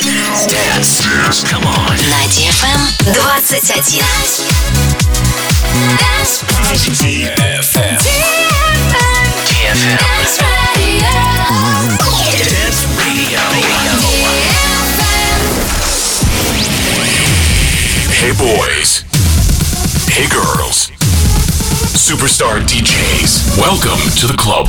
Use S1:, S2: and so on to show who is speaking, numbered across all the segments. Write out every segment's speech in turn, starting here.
S1: Dance. Dance. Come on.
S2: На DFM 21. Dance.
S1: DFM. DFM.
S2: Dance Radio.
S1: Dance Radio. Hey boys. Hey girls. Superstar DJs. Welcome to the club.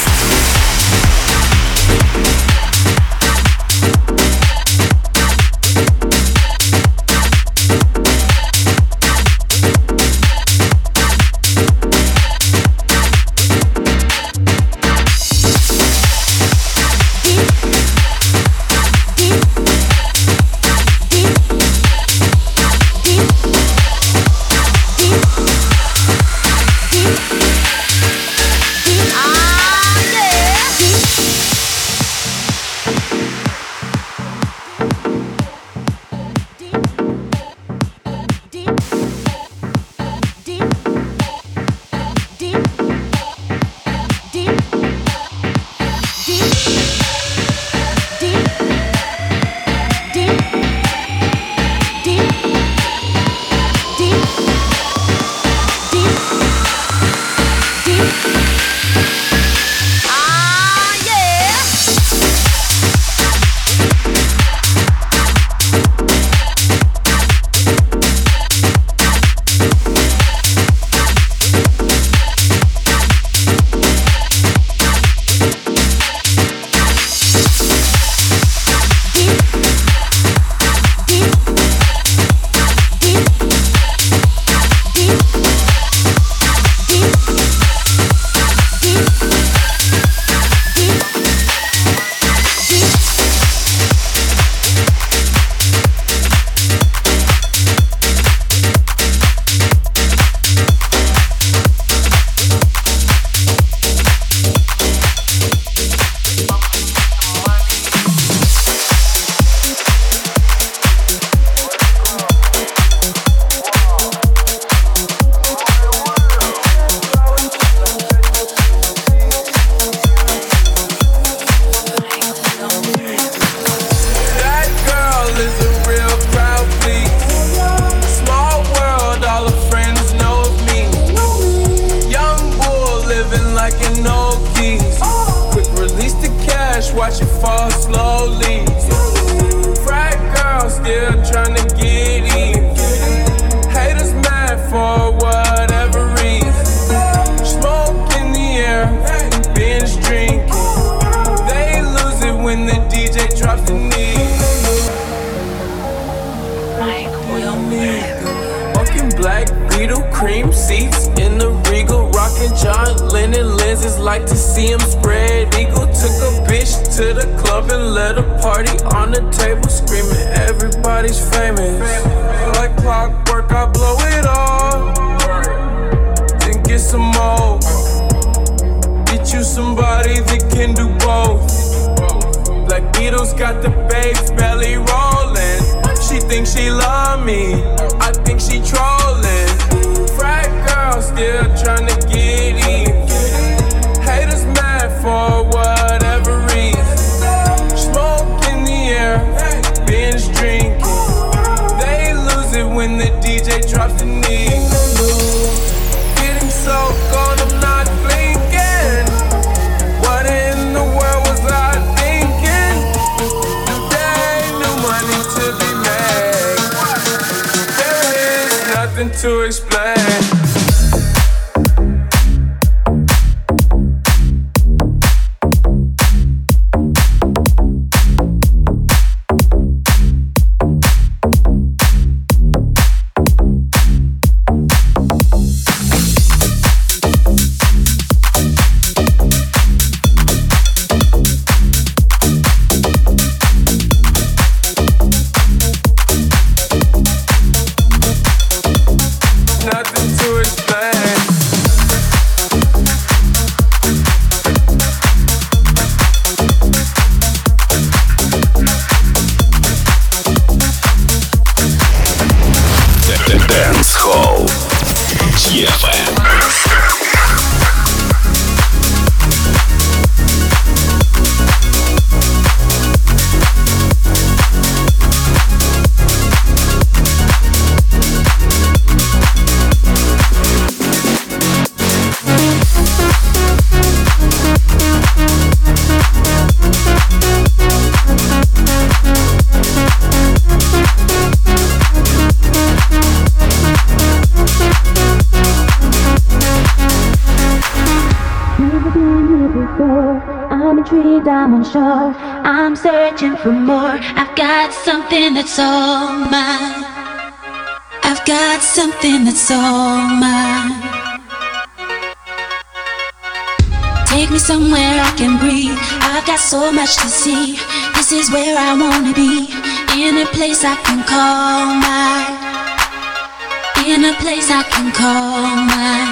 S3: Got the babes belly rolling. She thinks she love me, I think she trolling. Frat girl still trying to explain.
S4: I'm searching for more. I've got something that's all mine. I've got something that's all mine. Take me somewhere I can breathe. I've got so much to see. This is where I wanna be. In a place I can call mine. In a place I can call mine.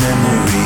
S5: memories.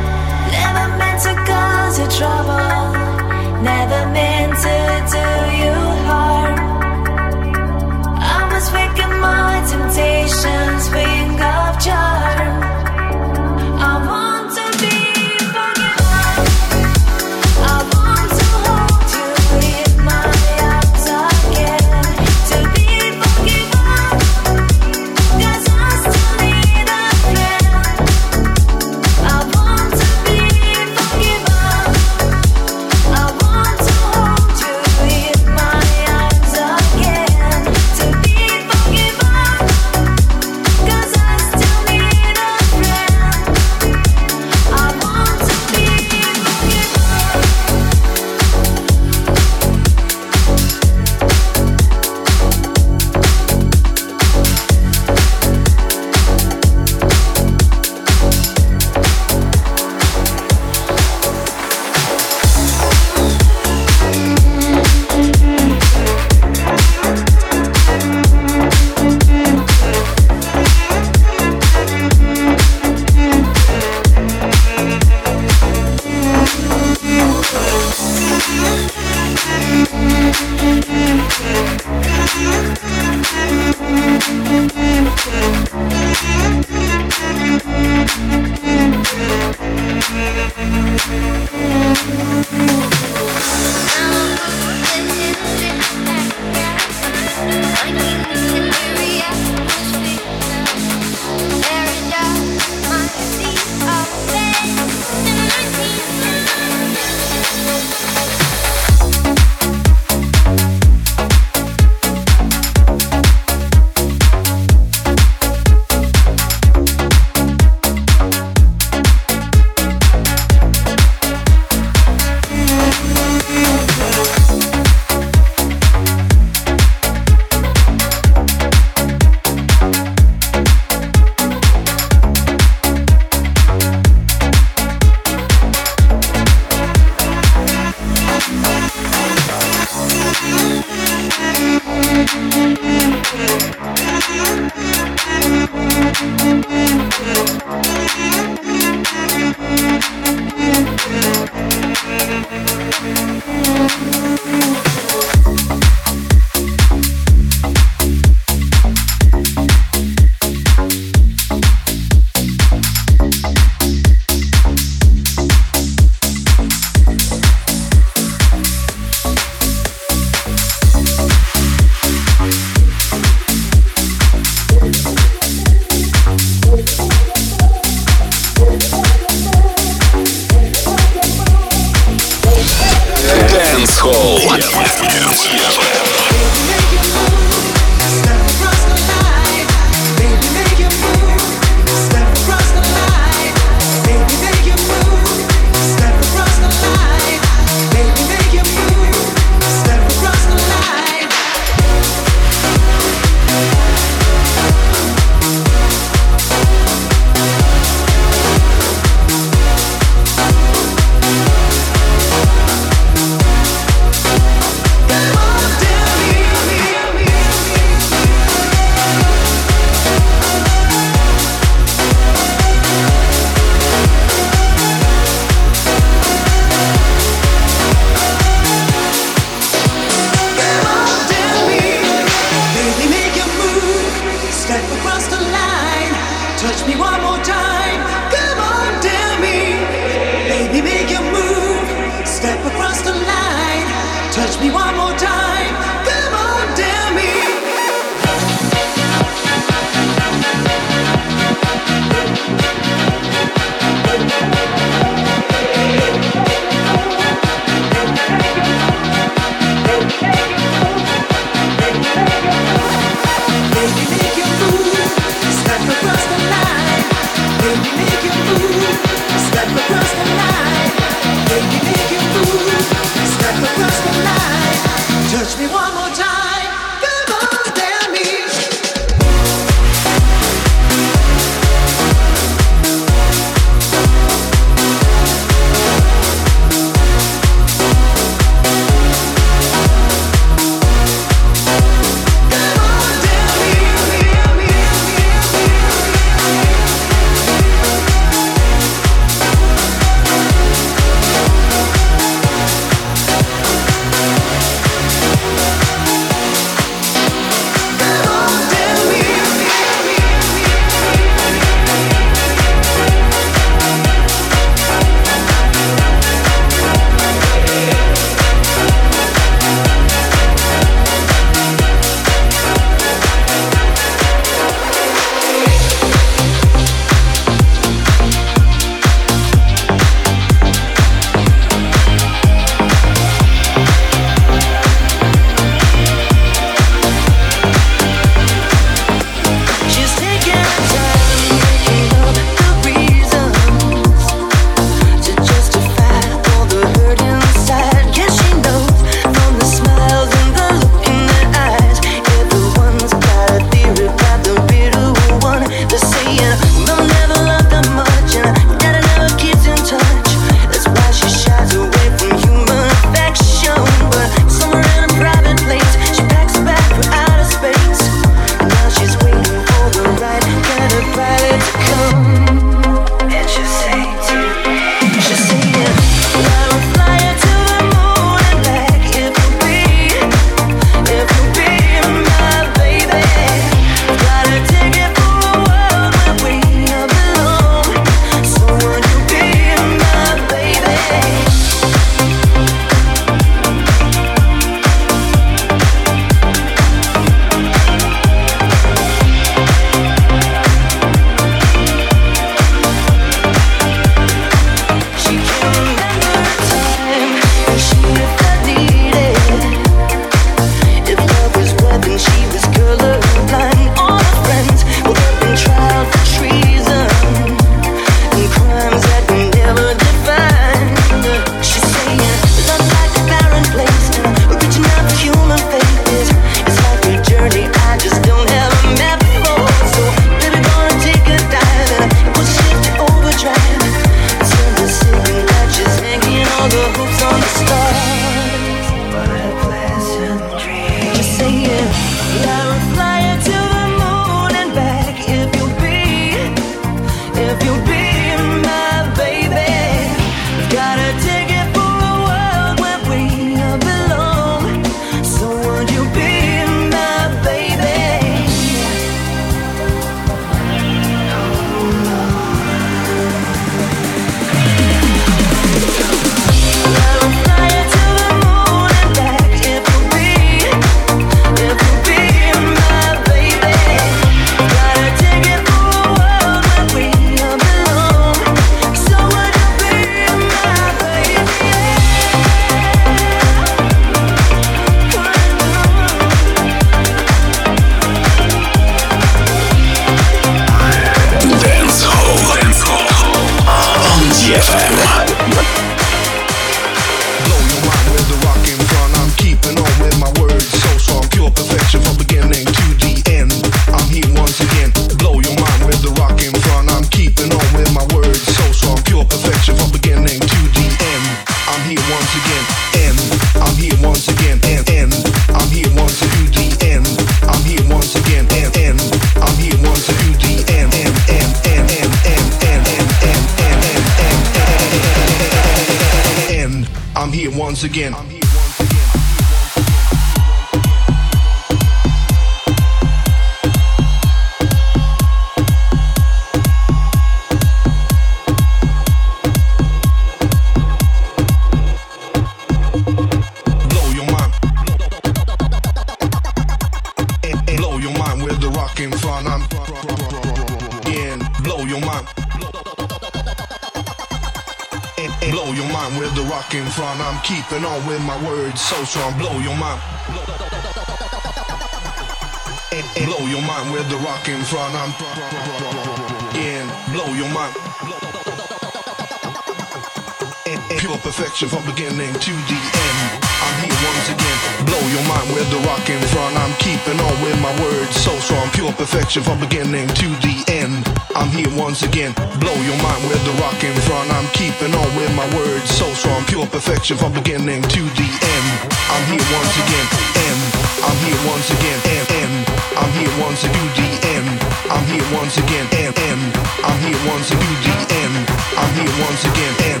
S5: Pure from beginning to the end. I'm here once again, blow your mind with the rock in front. I'm keeping on with my words so strong, pure perfection from beginning to the end. I'm here once again, blow your mind with the rock in front. I'm keeping on with my words so strong, pure perfection from beginning to the end. I'm here once again, end. I'm here once again, end, end. I'm here once to the end. I'm here once again, end, end. I'm here once to the end. I'm here once again, end.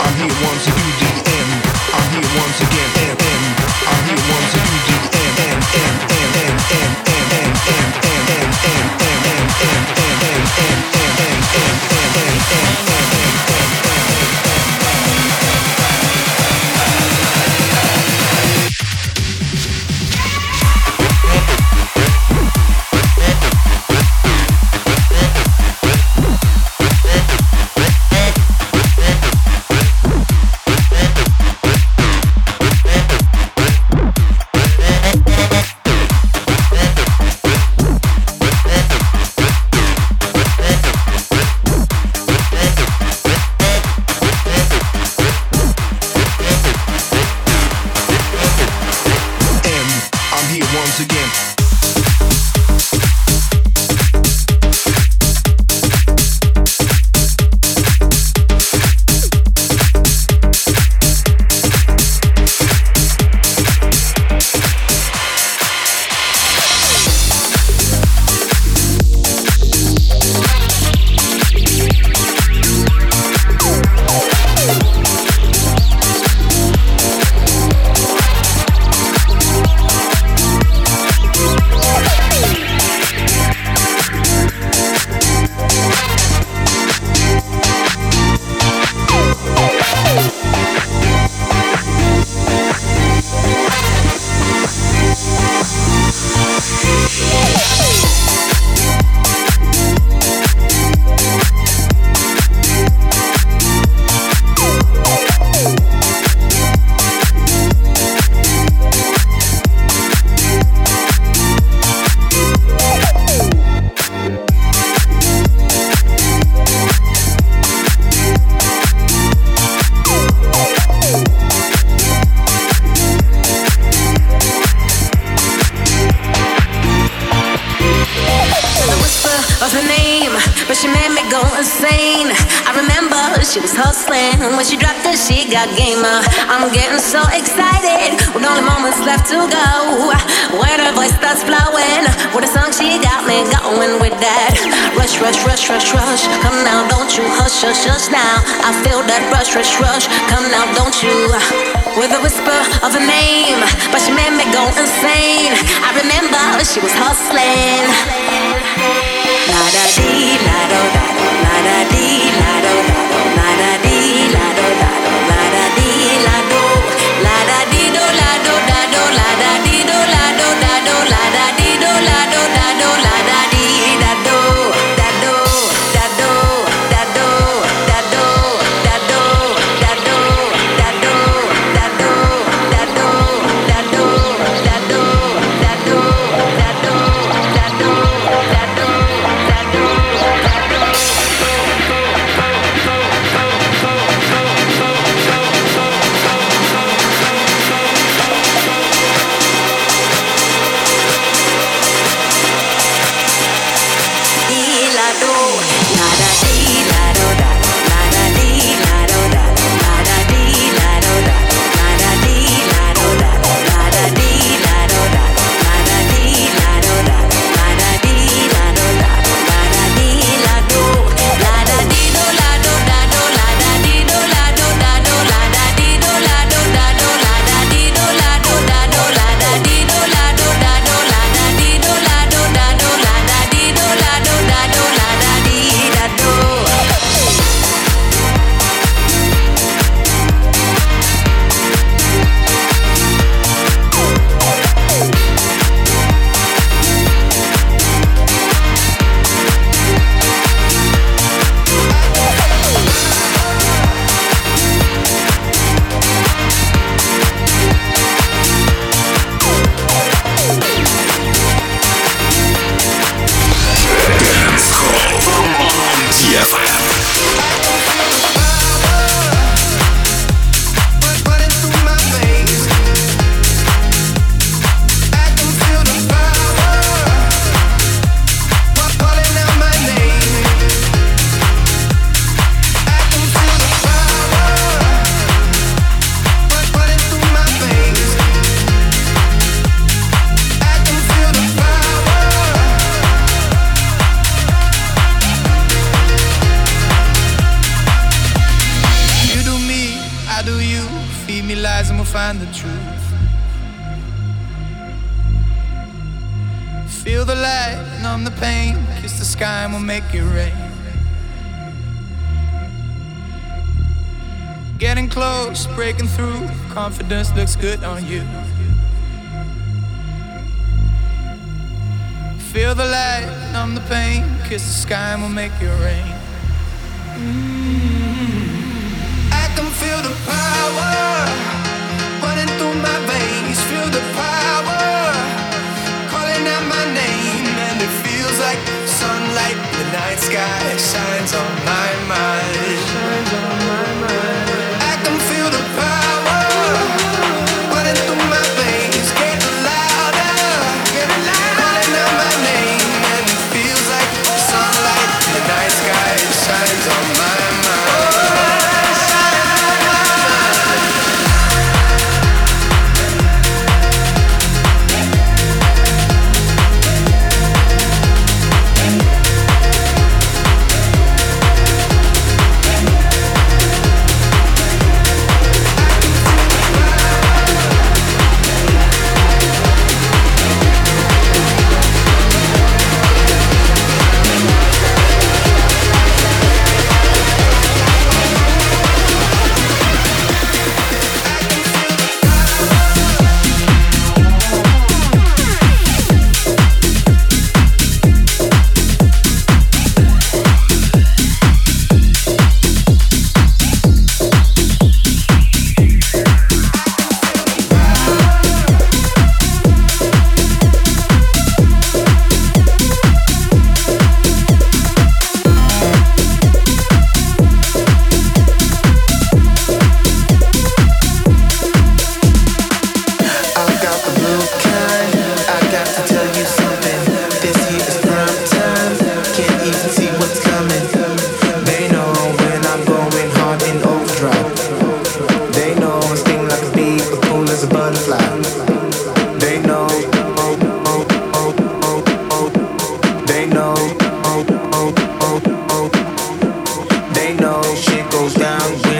S5: I'm here once end. I'm here once again,
S2: got gamer. I'm getting so excited with only moments left to go. When her voice starts flowing, with a song she got me going with that. Rush, rush, rush, rush, rush. Come now, don't you hush, hush, hush now. I feel that rush, rush, rush. Come now, don't you? With a whisper of a name, but she made me go insane. I remember she was hustling. La da dee, la do da do, la da dee, la do da do, la da dee,
S6: confidence looks good on you. Feel the light, numb the pain, kiss the sky and we'll make it rain. Mm. I can feel the power running through my veins. Feel the power calling out my name, and it feels like sunlight. The night sky shines on my mind.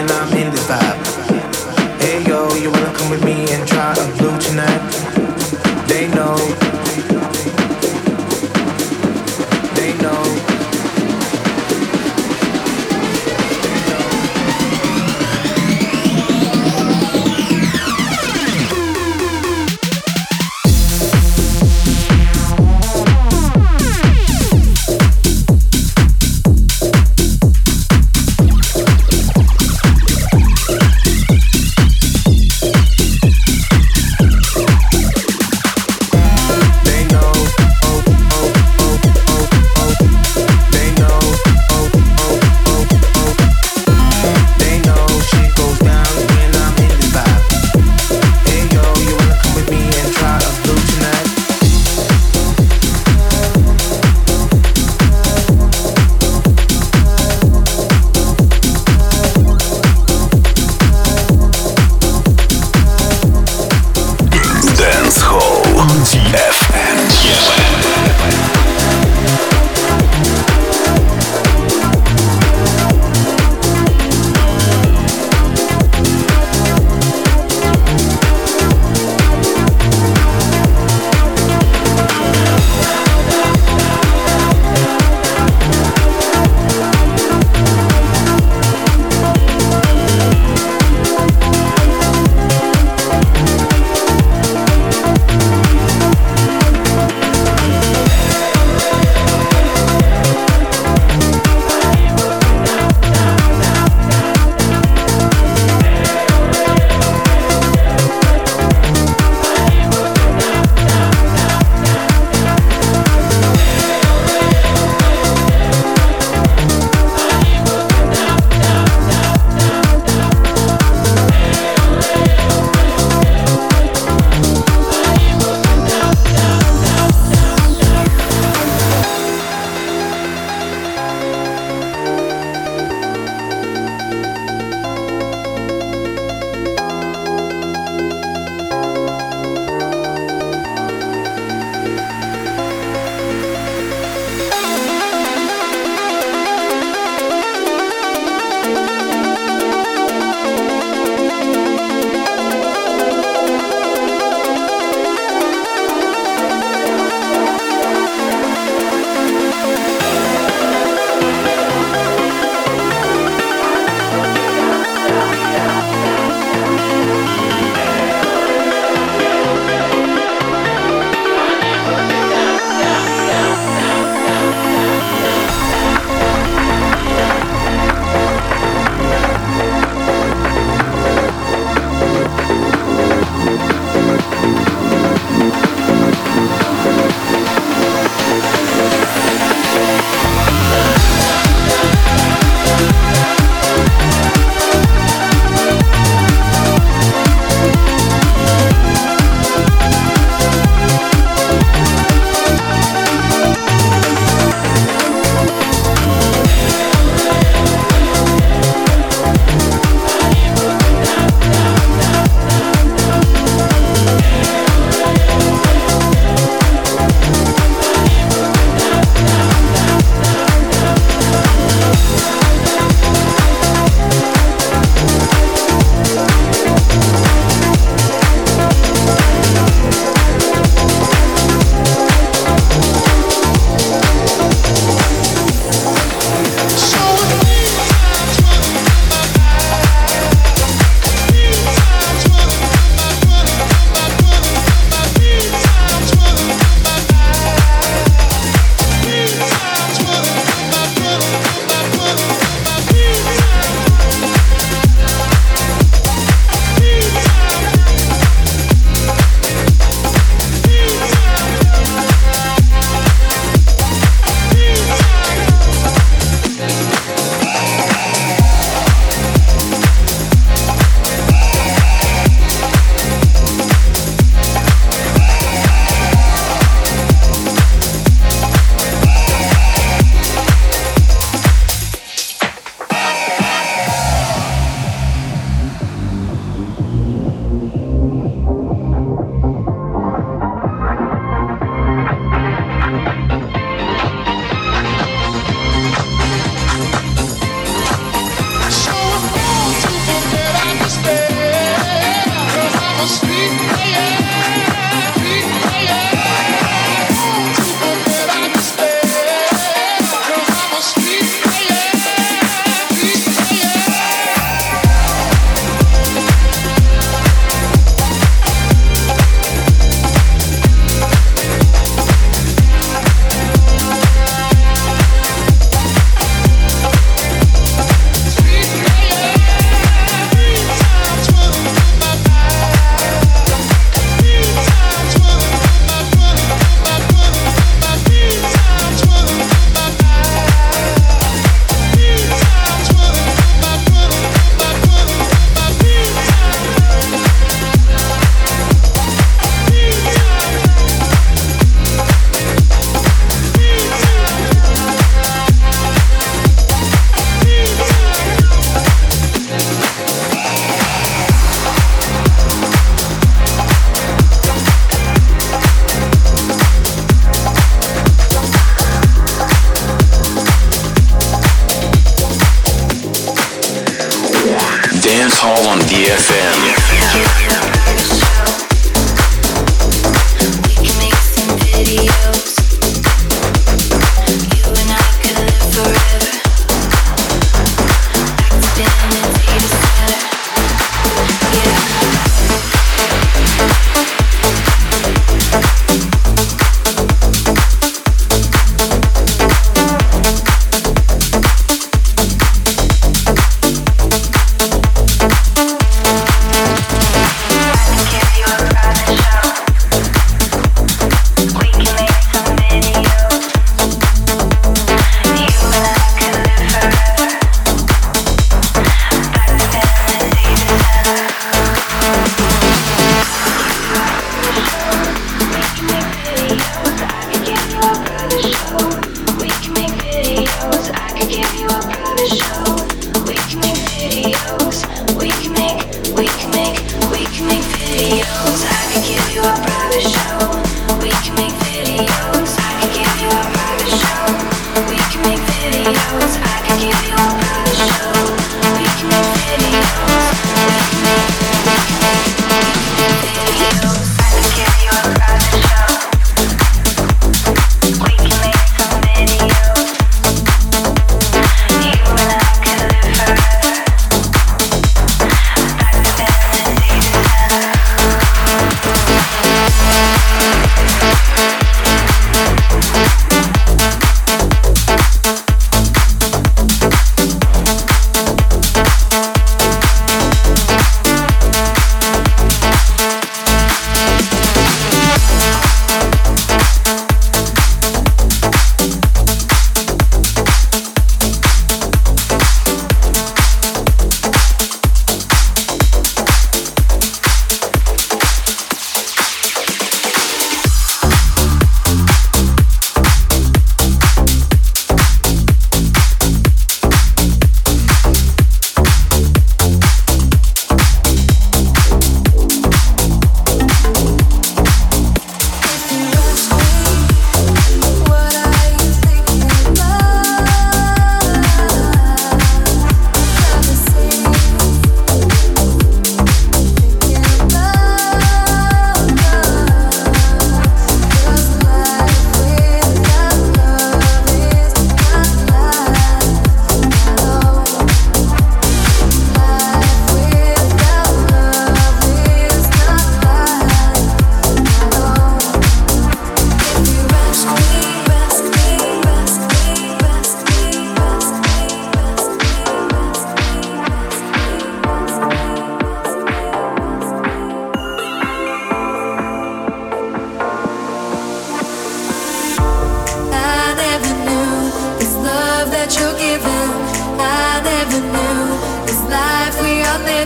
S6: and I'm in this vibe. Hey yo, you wanna
S1: come with me and try a blue tonight? They know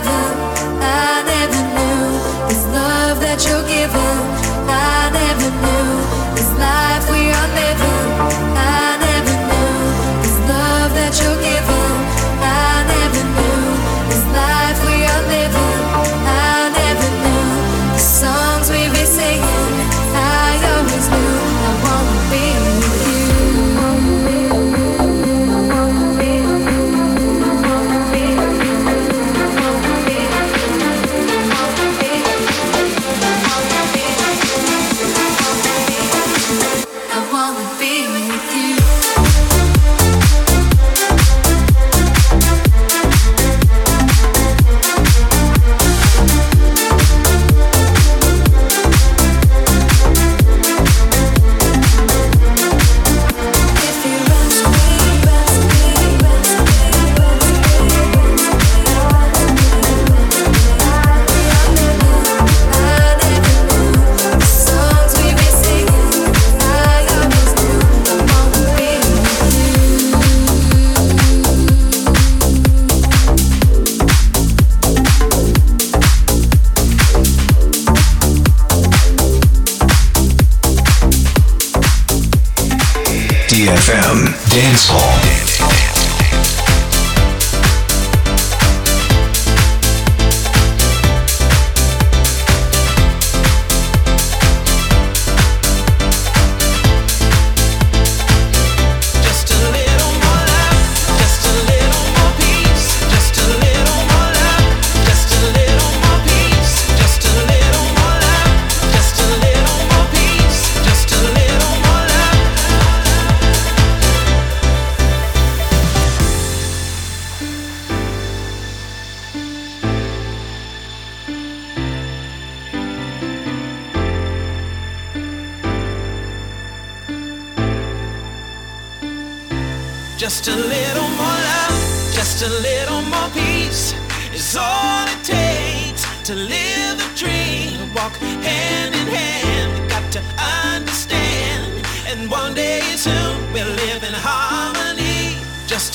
S1: I never knew this love that you're giving.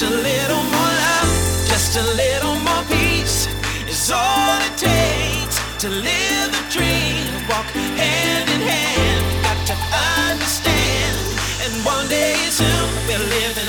S1: Just a little more love, just a little more peace is all it takes to live the dream. Walk hand in hand, got to understand. And one day soon we'll live in